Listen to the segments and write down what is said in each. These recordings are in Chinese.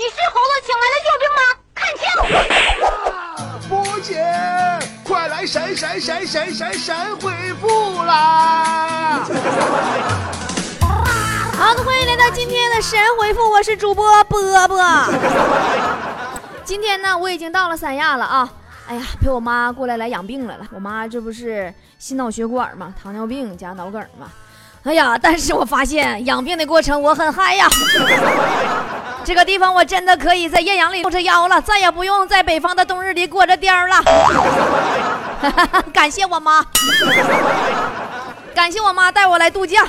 你是猴子请来的救兵吗？看清！波姐，快来闪闪闪闪闪闪回复啦！好的，欢迎来到今天的神回复，我是主播波波。今天呢，我已经到了三亚了啊！哎呀，陪我妈过来来养病来了。我妈这不是心脑血管嘛，糖尿病加脑梗嘛。哎呀，但是我发现养病的过程我很嗨呀。这个地方我真的可以在艳阳里露着腰了，再也不用在北方的冬日里裹着貂了。感谢我妈，感谢我妈带我来度假。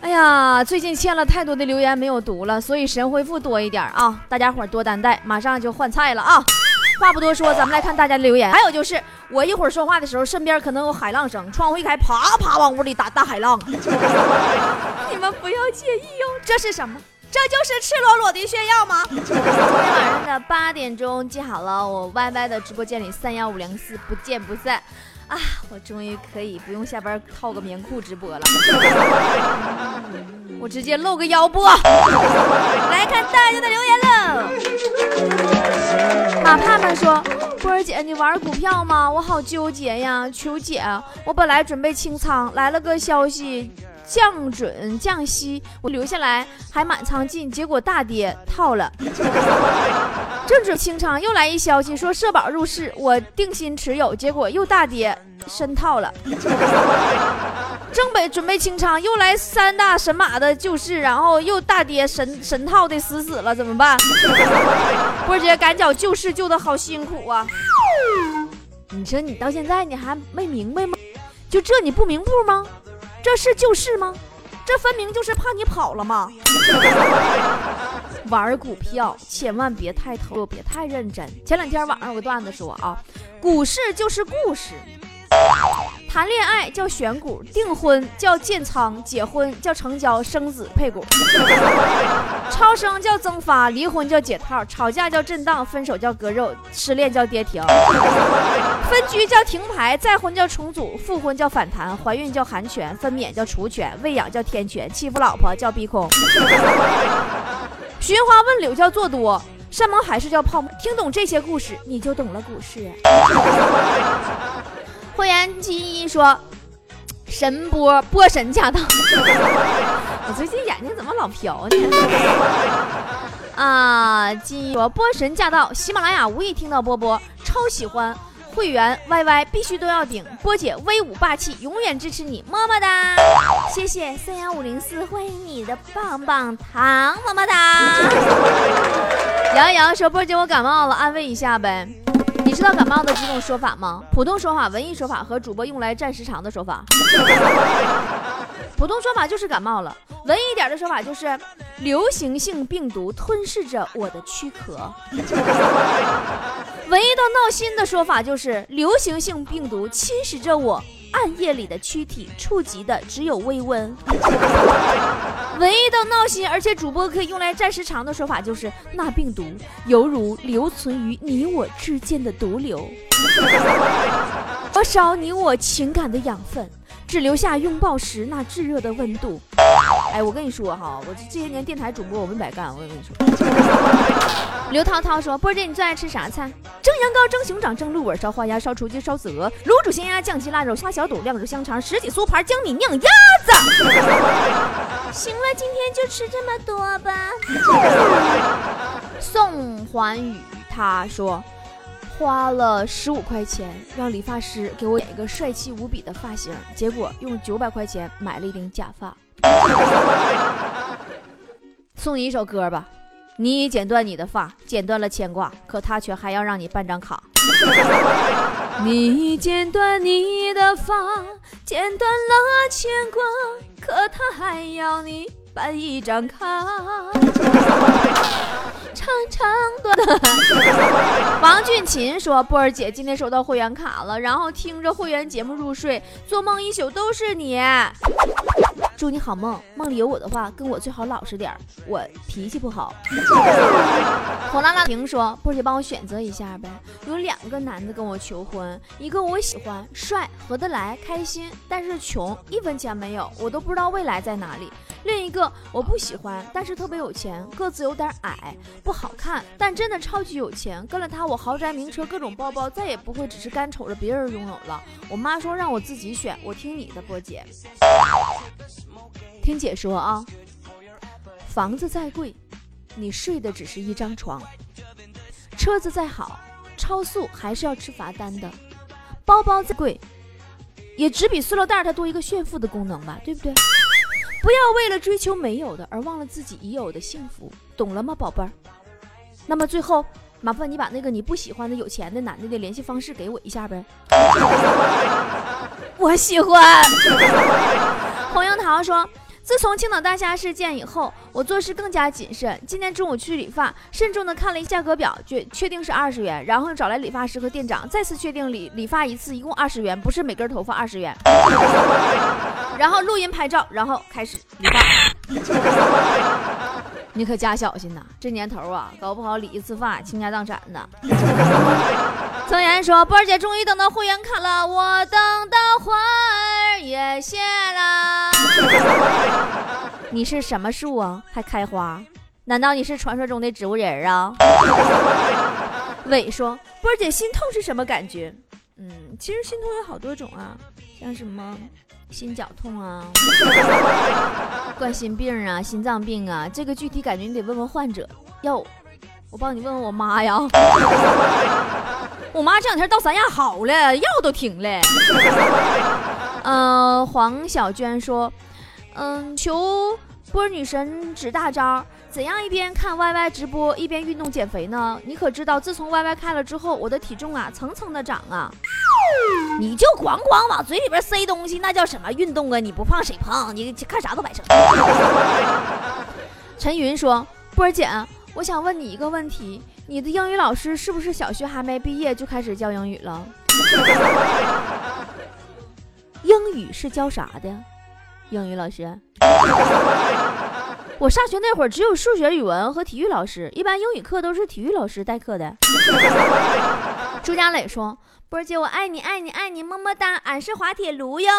哎呀，最近欠了太多的留言没有读了，所以神回复多一点啊！大家伙多担待，马上就换菜了啊！话不多说，咱们来看大家的留言。还有就是，我一会儿说话的时候，身边可能有海浪声，窗户一开，啪啪往屋里打大海浪。你们不要介意哦，这是什么？这就是赤裸裸的炫耀吗？今天晚上的八点钟记好了，我 YY 的直播间里三幺五零四不见不散。啊，我终于可以不用下班套个棉裤直播了，我直接露个腰播。来看大家的留言喽。马盼盼说：“波儿姐，你玩股票吗？我好纠结呀，求解。我本来准备清仓，来了个消息。”降准降息，我留下来还满仓进，结果大跌套了。正准清仓，又来一消息说社保入市，我定心持有，结果又大跌深套了。正北准备清仓，又来三大神马的救市，然后又大跌神神套的死死了，怎么办？波姐赶脚救市救的好辛苦啊！你说你到现在你还没明白吗？就这你不明不吗？这是救市吗？这分明就是怕你跑了吗？玩股票千万别太投入，别太认真。前两天网上有个段子说啊，股市就是故事。谈恋爱叫选股，订婚叫建仓，结婚叫成交，生子配股。超生叫增发，离婚叫解套，吵架叫震荡，分手叫割肉，失恋叫跌停。分居叫停牌，再婚叫重组，复婚叫反弹，怀孕叫寒权，分娩叫除权，喂养叫天权，欺负老婆叫逼空。寻花问柳叫做多，山盟海誓叫泡沫。听懂这些故事，你就懂了股市。会员金一说：“神波波神驾到！我最近眼睛怎么老飘呢？” 啊，金一说：“波神驾到！喜马拉雅无意听到波波，超喜欢会员 YY 必须都要顶波姐威武霸气，永远支持你，么么哒！谢谢三幺五零四，欢迎你的棒棒糖，么么哒！杨洋说：波姐我感冒了，安慰一下呗。”你知道感冒的几种说法吗？普通说法、文艺说法和主播用来占时长的说法。普通说法就是感冒了，文艺一点的说法就是流行性病毒吞噬着我的躯壳。文艺到闹心的说法就是流行性病毒侵蚀着我。暗夜里的躯体，触及的只有微温。文艺到闹心，而且主播可以用来占时长的说法就是：那病毒犹如留存于你我之间的毒瘤，灼烧你我情感的养分，只留下拥抱时那炙热的温度。哎，我跟你说哈，我这些年电台主播我没白干，我跟你说。刘涛涛说：“波姐，你最爱吃啥菜？蒸羊羔、蒸熊掌、蒸鹿尾、烧花鸭、烧雏鸡、烧子鹅、卤煮鲜鸭、酱鸡腊肉、花小肚、晾煮香肠、十几酥盘、江米酿鸭子。行了，今天就吃这么多吧。”宋环宇他说：“花了十五块钱让理发师给我剪一个帅气无比的发型，结果用九百块钱买了一顶假发。”送你一首歌吧，你剪断你的发，剪断了牵挂，可他却还要让你办张卡。你剪断你的发，剪断了牵挂，可他还要你办一张卡。长长短短。王俊琴说：“波儿姐今天收到会员卡了，然后听着会员节目入睡，做梦一宿都是你。”祝你好梦，梦里有我的话，跟我最好老实点儿，我脾气不好。红辣辣婷说：“波姐帮我选择一下呗，有两个男的跟我求婚，一个我喜欢，帅，合得来，开心，但是穷，一分钱没有，我都不知道未来在哪里。另一个我不喜欢，但是特别有钱，个子有点矮，不好看，但真的超级有钱。跟了他，我豪宅、名车、各种包包，再也不会只是干瞅着别人拥有了。我妈说让我自己选，我听你的，波姐。听姐说啊，房子再贵。”你睡的只是一张床，车子再好，超速还是要吃罚单的。包包再贵，也只比塑料袋它多一个炫富的功能吧，对不对？不要为了追求没有的而忘了自己已有的幸福，懂了吗，宝贝儿？那么最后，麻烦你把那个你不喜欢的有钱的男的的联系方式给我一下呗。我喜欢。红樱桃说。自从青岛大虾事件以后，我做事更加谨慎。今天中午去理发，慎重的看了一价格表，确确定是二十元，然后找来理发师和店长，再次确定理理发一次一共二十元，不是每根头发二十元。然后录音拍照，然后开始理发。你可加小心呐，这年头啊，搞不好理一次发倾家荡产的。曾言说：“波儿姐终于等到会员卡了，我等到花儿也谢了。你是什么树啊？还开花？难道你是传说中的植物人啊？” 伟说：“波儿姐心痛是什么感觉？嗯，其实心痛有好多种啊，像什么心绞痛啊、冠心病啊、心脏病啊，这个具体感觉你得问问患者。要我帮你问问我妈呀。”我妈这两天到三亚好了，药都停了。嗯，黄小娟说：“嗯，求波女神指大招，怎样一边看 YY 直播一边运动减肥呢？你可知道，自从 YY 开了之后，我的体重啊蹭蹭的涨啊！你就咣咣往嘴里边塞东西，那叫什么运动啊？你不胖谁胖？你看啥都白扯。”陈云说：“波儿姐，我想问你一个问题。”你的英语老师是不是小学还没毕业就开始教英语了？语是教啥的？英语老师？我上学那会儿只有数学、语文和体育老师，一般英语课都是体育老师代课的。朱家磊说：“波儿姐，我爱你，爱你，爱你，么么哒，俺是滑铁卢哟。”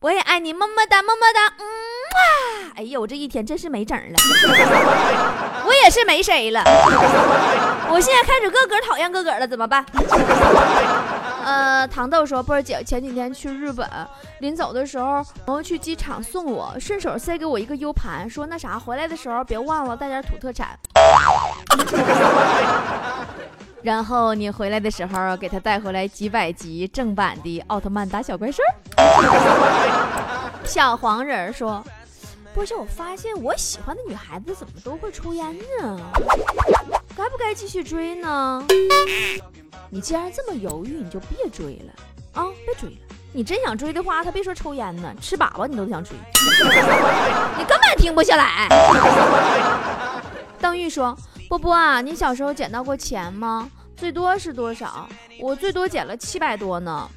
我也爱你，么么哒，么么哒，嗯啊！哎呀，我这一天真是没整了，我也是没谁了。我现在开始个个讨厌个个了，怎么办？呃，糖豆说，波儿姐前几天去日本，临走的时候，朋友去机场送我，顺手塞给我一个 U 盘，说那啥，回来的时候别忘了带点土特产。然后你回来的时候，给他带回来几百集正版的奥特曼打小怪兽。小黄人说：“不是，我发现我喜欢的女孩子怎么都会抽烟呢？该不该继续追呢？你既然这么犹豫，你就别追了啊！别追了。你真想追的话，他别说抽烟呢，吃粑粑你都想追，你根本停不下来。”邓玉说。波波啊，你小时候捡到过钱吗？最多是多少？我最多捡了七百多呢。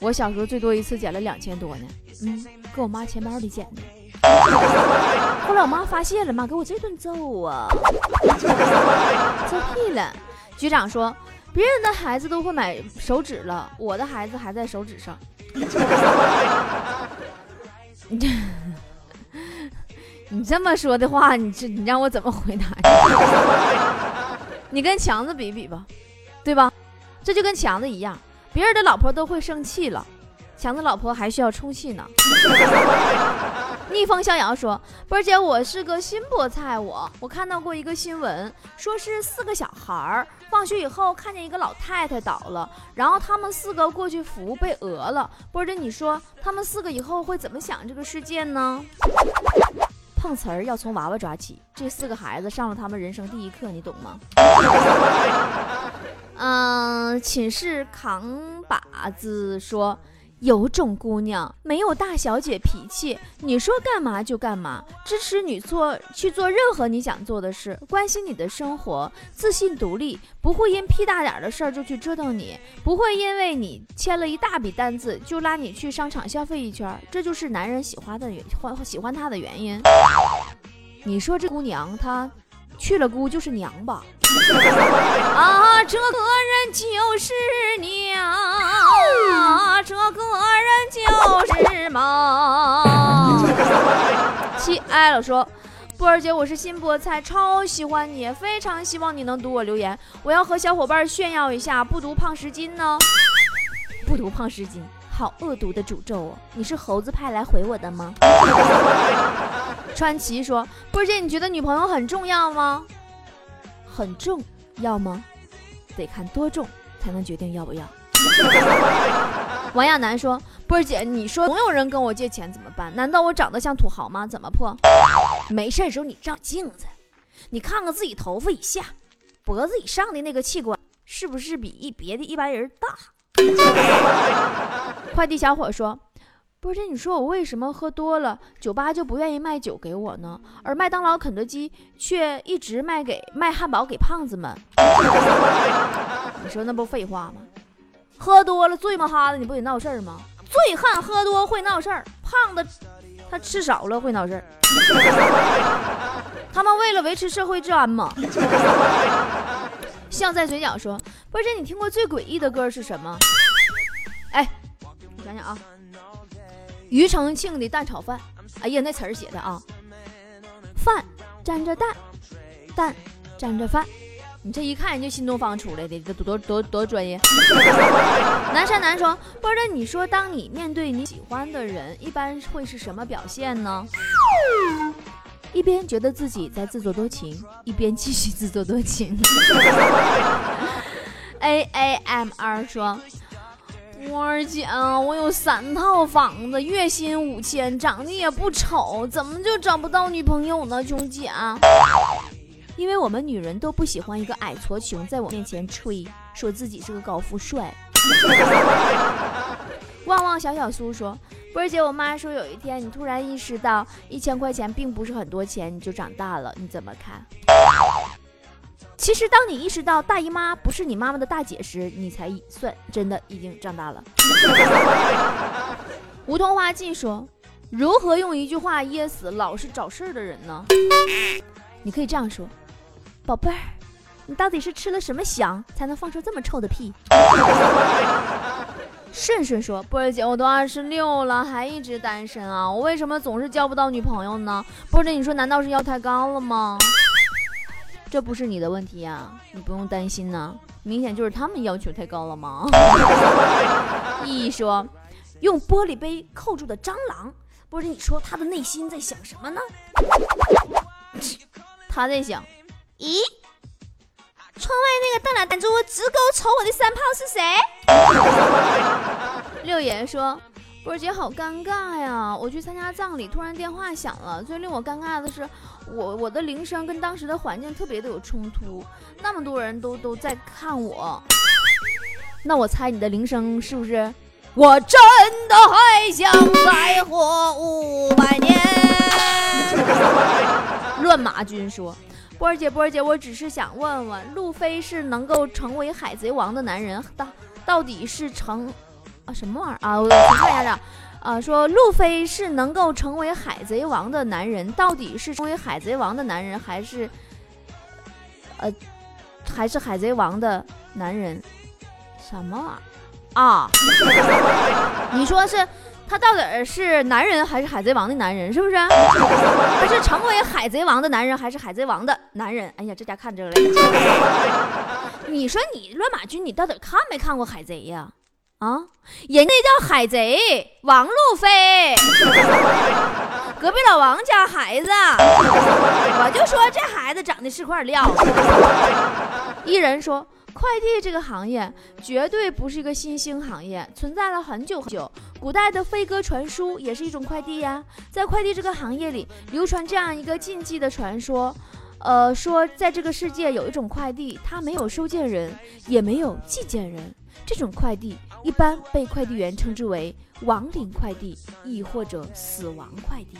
我小时候最多一次捡了两千多呢。嗯，搁我妈钱包里捡的。后来我妈发现了，妈给我这顿揍啊！揍屁了！局长说，别人的孩子都会买手指了，我的孩子还在手指上。你这么说的话，你这你让我怎么回答你？你跟强子比比吧，对吧？这就跟强子一样，别人的老婆都会生气了，强子老婆还需要充气呢。逆风逍遥说：“波儿姐，我是个新菠菜，我我看到过一个新闻，说是四个小孩儿放学以后看见一个老太太倒了，然后他们四个过去扶被讹了。波儿姐，你说他们四个以后会怎么想这个事件呢？”碰瓷儿要从娃娃抓起，这四个孩子上了他们人生第一课，你懂吗？嗯，寝室扛把子说，有种姑娘没有大小姐脾气，你说干嘛就干嘛，支持你做去做任何你想做的事，关心你的生活，自信独立，不会因屁大点的事儿就去折腾你，不会因为你签了一大笔单子就拉你去商场消费一圈，这就是男人喜欢的原欢喜欢她的原因。你说这姑娘她去了姑就是娘吧？啊，这个人就是娘，人就是妈。亲爱了说，波儿姐，我是新菠菜，超喜欢你，非常希望你能读我留言，我要和小伙伴炫耀一下，不读胖十斤呢。不读胖十斤，好恶毒的诅咒哦！你是猴子派来回我的吗？川崎说，波儿姐，你觉得女朋友很重要吗？很重。要吗？得看多重才能决定要不要。王亚楠说：“波儿姐，你说总有人跟我借钱怎么办？难道我长得像土豪吗？怎么破？没事的时候你照镜子，你看看自己头发以下、脖子以上的那个器官是不是比一别的一般人大？” 快递小伙说。不是，你说我为什么喝多了，酒吧就不愿意卖酒给我呢？而麦当劳、肯德基却一直卖给卖汉堡给胖子们？你说那不废话吗？喝多了醉嘛哈的，你不得闹事儿吗？醉汉喝多会闹事儿，胖子他吃少了会闹事儿。他们为了维持社会治安嘛。笑在嘴角说：“不是，你听过最诡异的歌是什么？”哎，我想想啊。庾澄庆的蛋炒饭，哎呀，那词儿写的啊，饭沾着蛋，蛋沾着饭，你这一看人就新东方出来的，这多多多专业。南山南说，不知道你说，当你面对你喜欢的人，一般会是什么表现呢？一边觉得自己在自作多情，一边继续自作多情。A A M R 说。波儿姐，我有三套房子，月薪五千，长得也不丑，怎么就找不到女朋友呢？琼姐，因为我们女人都不喜欢一个矮矬穷在我面前吹，说自己是个高富帅。旺旺小小苏说，波儿姐，我妈说有一天你突然意识到一千块钱并不是很多钱，你就长大了，你怎么看？其实，当你意识到大姨妈不是你妈妈的大姐时，你才算真的已经长大了。梧桐花季说：“如何用一句话噎死老是找事儿的人呢？”你可以这样说：“宝贝儿，你到底是吃了什么香才能放出这么臭的屁？” 顺顺说：“波儿姐，我都二十六了，还一直单身啊，我为什么总是交不到女朋友呢？波儿你说难道是腰太高了吗？”这不是你的问题呀，你不用担心呢。明显就是他们要求太高了吗？意义说，用玻璃杯扣住的蟑螂，不是你说他的内心在想什么呢？他在想，咦，窗外那个大懒胆子直勾瞅我的三炮是谁？六爷说。波儿姐好尴尬呀！我去参加葬礼，突然电话响了。最令我尴尬的是，我我的铃声跟当时的环境特别的有冲突，那么多人都都在看我。那我猜你的铃声是不是？我真的还想再活五百年。乱马军说：“波儿姐，波儿姐，我只是想问问，路飞是能够成为海贼王的男人，到到底是成？”啊，什么玩意儿啊？我看一下，啊，说路飞是能够成为海贼王的男人，到底是成为海贼王的男人，还是呃，还是海贼王的男人？什么玩意儿啊？你说是他到底是男人还是海贼王的男人？是不是？他是成为海贼王的男人还是海贼王的男人？哎呀，这家看这个嘞！你说你乱马军，你到底看没看过海贼呀？啊，人家叫海贼王路飞，隔壁老王家孩子，我就说这孩子长得是块料。一人说，快递这个行业绝对不是一个新兴行业，存在了很久很久。古代的飞鸽传书也是一种快递呀。在快递这个行业里，流传这样一个禁忌的传说，呃，说在这个世界有一种快递，它没有收件人，也没有寄件人。这种快递一般被快递员称之为亡灵快递，亦或者死亡快递。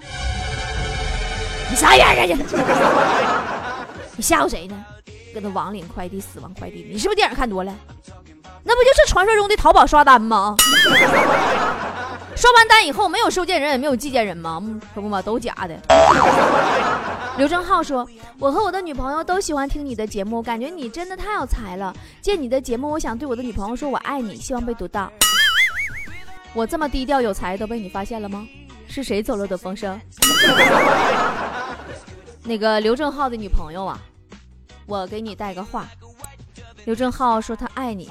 你啥眼去？你吓唬谁呢？跟那网领快递、死亡快递，你是不是电影看多了？那不就是传说中的淘宝刷单吗？刷完单以后没有收件人也没有寄件人吗？可不嘛，都假的。刘正浩说：“我和我的女朋友都喜欢听你的节目，感觉你真的太有才了。借你的节目，我想对我的女朋友说我爱你，希望被读到。我这么低调有才都被你发现了吗？是谁走漏的风声？那个刘正浩的女朋友啊，我给你带个话。刘正浩说他爱你。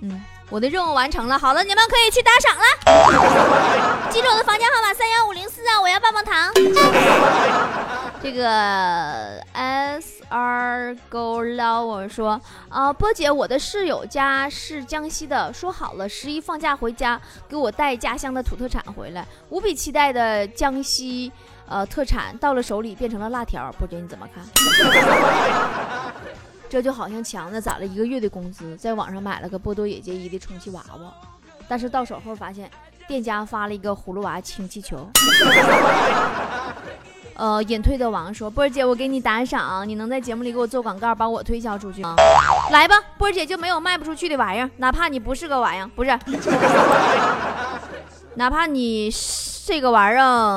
嗯。”我的任务完成了，好了，你们可以去打赏了。记住我的房间号码三幺五零四啊，我要棒棒糖。这个 S R Go Low 说啊，波姐，我的室友家是江西的，说好了十一放假回家给我带家乡的土特产回来，无比期待的江西呃特产到了手里变成了辣条，波姐你怎么看？这就好像强子攒了一个月的工资，在网上买了个波多野结衣的充气娃娃，但是到手后发现店家发了一个葫芦娃氢气球。呃，隐退的王说：“波儿姐，我给你打赏，你能在节目里给我做广告，把我推销出去吗？来吧，波儿姐就没有卖不出去的玩意儿，哪怕你不是个玩意儿，不是，哪怕你这个玩意儿。”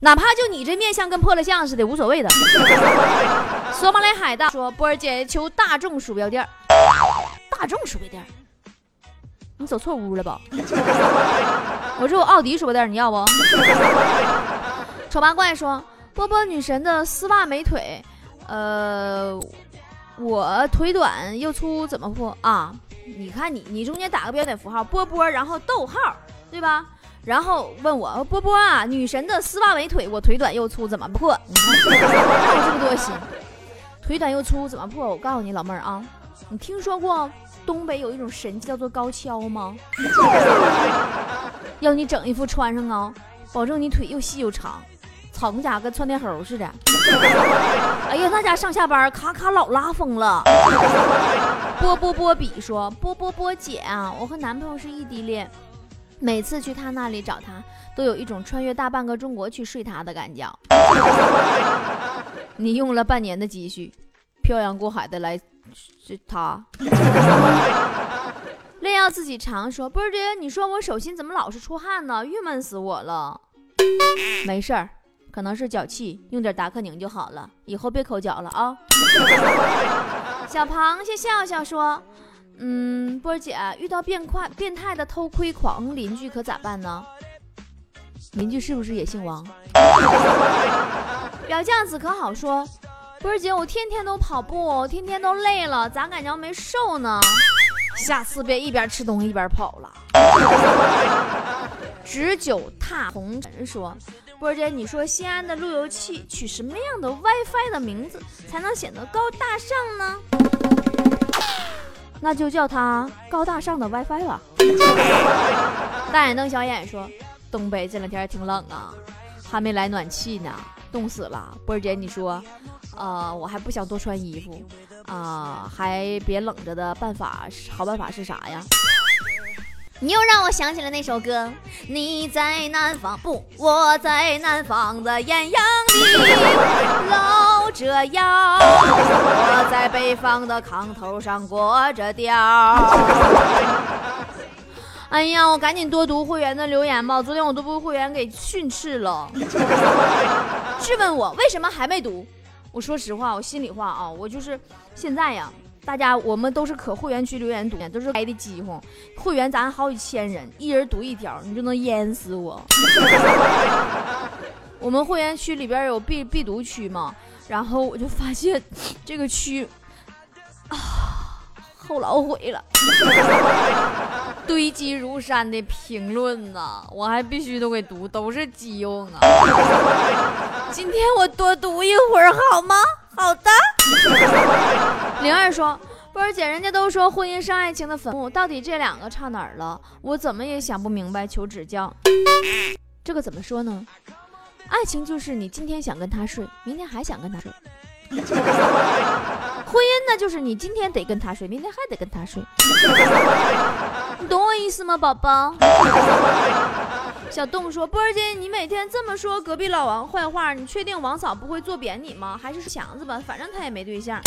哪怕就你这面相跟破了相似的，无所谓的。索马里海盗说：“波儿姐求大众鼠标垫大众鼠标垫你走错屋了吧？我这有奥迪鼠标垫你要不？”丑八怪说：“波波女神的丝袜美腿，呃，我腿短又粗怎么破啊？你看你，你中间打个标点符号，波波，然后逗号，对吧？”然后问我波波啊，女神的丝袜美腿，我腿短又粗，怎么破？你看这么多心，腿短又粗怎么破？我告诉你老妹儿啊，你听说过东北有一种神器叫做高跷吗？要你整一副穿上啊，保证你腿又细又长，操你家跟窜天猴似的。哎呀，那家上下班咔咔老拉风了。波波波比说波波波姐啊，我和男朋友是异地恋。每次去他那里找他，都有一种穿越大半个中国去睡他的感觉。你用了半年的积蓄，漂洋过海的来是他。炼药自己尝，说不是姐，你说我手心怎么老是出汗呢？郁闷死我了。没事儿，可能是脚气，用点达克宁就好了。以后别抠脚了啊。小螃蟹笑笑说。嗯，波儿姐遇到变快变态的偷窥狂邻居可咋办呢？邻居是不是也姓王？表酱子可好说，波儿姐我天天都跑步，天天都累了，咋感觉没瘦呢？下次别一边吃东西一边跑了。直酒踏红尘说，波儿姐你说西安的路由器取什么样的 WiFi 的名字才能显得高大上呢？那就叫它高大上的 WiFi 吧。大眼瞪小眼说：“东北这两天挺冷啊，还没来暖气呢，冻死了。波儿姐，你说，呃，我还不想多穿衣服啊，还别冷着的办法，好办法是啥呀？”你又让我想起了那首歌，你在南方不，我在南方的艳阳里露着腰，我在北方的炕头上裹着貂。哎呀，我赶紧多读会员的留言吧，昨天我都被会员给训斥了，质问我为什么还没读。我说实话，我心里话啊，我就是现在呀。大家，我们都是可会员区留言读，都是开的饥荒。会员咱好几千人，一人读一条，你就能淹死我。我们会员区里边有必必读区嘛，然后我就发现这个区啊，后老悔了，堆积如山的评论呐，我还必须都给读，都是鸡用啊。今天我多读一会儿好吗？好的，灵儿说：“波儿姐，人家都说婚姻是爱情的坟墓，到底这两个差哪儿了？我怎么也想不明白，求指教。这个怎么说呢？爱情就是你今天想跟他睡，明天还想跟他睡。婚姻呢就是你今天得跟他睡，明天还得跟他睡，你懂我意思吗，宝宝？小洞说：“波儿姐，你每天这么说隔壁老王坏话，你确定王嫂不会做扁你吗？还是强子吧，反正他也没对象。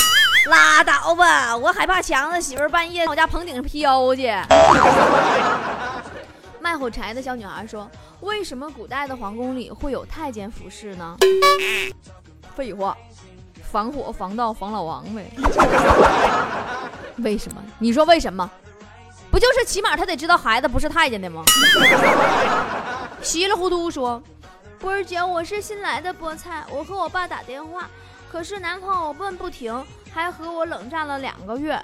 拉倒吧，我害怕强子媳妇半夜往我家棚顶上飘去。”卖火柴的小女孩说：“为什么古代的皇宫里会有太监服侍呢？”废话，防火、防盗、防老王呗。为什么？你说为什么？不就是起码他得知道孩子不是太监的吗？稀里糊涂说：“波儿姐，我是新来的菠菜，我和我爸打电话，可是男朋友问不停，还和我冷战了两个月。”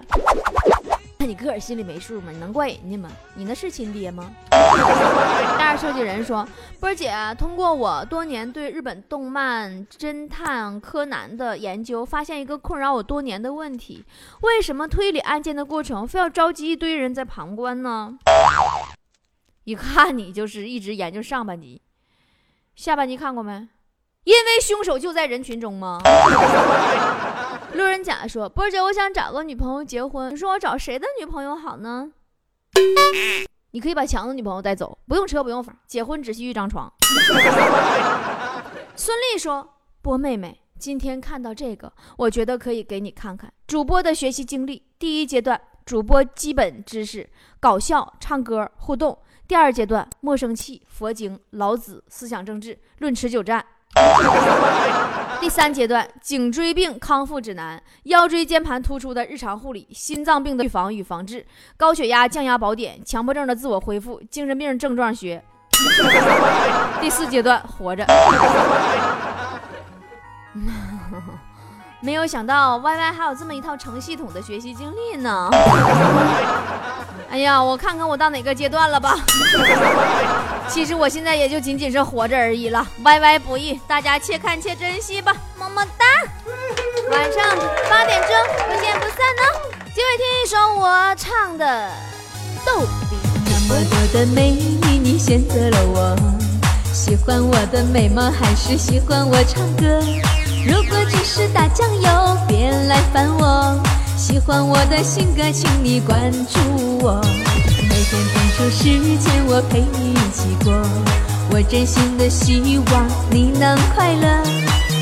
那你个儿心里没数吗？你能怪人家吗？你那是亲爹吗？大二设计人说：“波儿姐，通过我多年对日本动漫侦探柯南的研究，发现一个困扰我多年的问题：为什么推理案件的过程非要召集一堆人在旁观呢？”一看你就是一直研究上半集，下半集看过没？因为凶手就在人群中吗？路人甲说：“波姐，我想找个女朋友结婚，你说我找谁的女朋友好呢？”你可以把强子女朋友带走，不用车不用房，结婚只需一张床。孙俪说：“波妹妹，今天看到这个，我觉得可以给你看看主播的学习经历。第一阶段，主播基本知识，搞笑、唱歌、互动；第二阶段，莫生气、佛经、老子、思想政治、论持久战。”第三阶段，颈椎病康复指南、腰椎间盘突出的日常护理、心脏病的预防与防治、高血压降压宝典、强迫症的自我恢复、精神病症状学。第四阶段，活着。没有想到 Y Y 还有这么一套成系统的学习经历呢。哎呀，我看看我到哪个阶段了吧？其实我现在也就仅仅是活着而已了。歪歪不易，大家且看且珍惜吧，么么哒。晚上八点钟不见不散呢。结尾听一首我唱的《逗比》。那么多的美女，你选择了我，喜欢我的美貌还是喜欢我唱歌？如果只是打酱油，别来烦我。喜欢我的性格，请你关注我。每天腾出时间，我陪你一起过。我真心的希望你能快乐。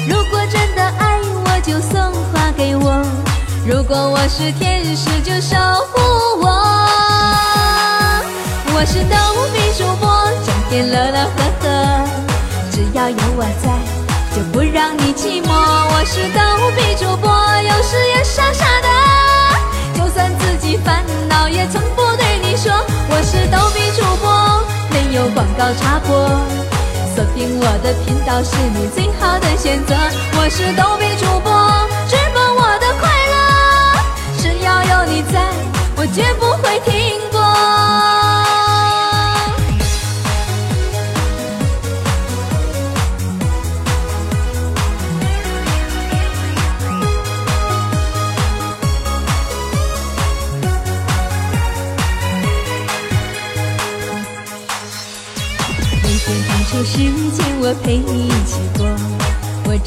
如果真的爱我，就送花给我。如果我是天使，就守护我。我是逗比主播，整天乐乐呵呵，只要有我在。就不让你寂寞。我是逗比主播，有时也傻傻的。就算自己烦恼，也从不对你说。我是逗比主播，没有广告插播。锁定我的频道是你最好的选择。我是逗比主播，直播我的快乐。只要有你在，我绝不会停播。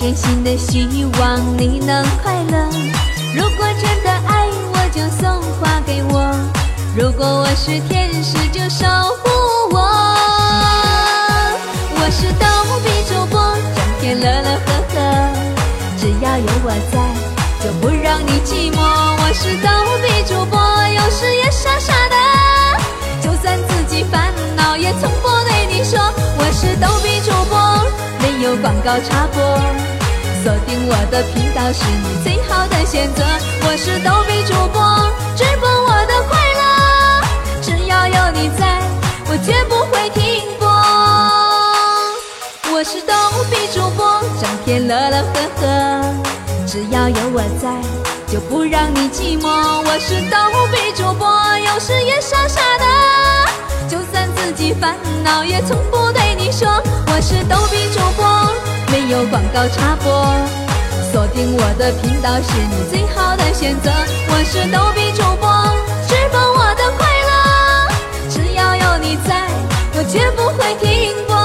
真心的希望你能快乐。如果真的爱我，就送花给我；如果我是天使，就守护我。我是逗比主播，整天乐乐呵呵，只要有我在，就不让你寂寞。我是逗比主播，有时也傻傻的，就算自己烦恼，也从不对你说。我是逗比主播，没有广告插播，锁定我的频道是你最好的选择。我是逗比主播，直播我的快乐，只要有你在，我绝不会停播。我是逗比主播，整天乐乐呵呵，只要有我在，就不让你寂寞。我是逗比主播，有时也傻傻的，就算自己烦恼，也从不对。你说我是逗比主播，有广告插播锁定我的频道是你最好的选择。我是逗比主播直播我的快乐。只要有你在我绝不会停播。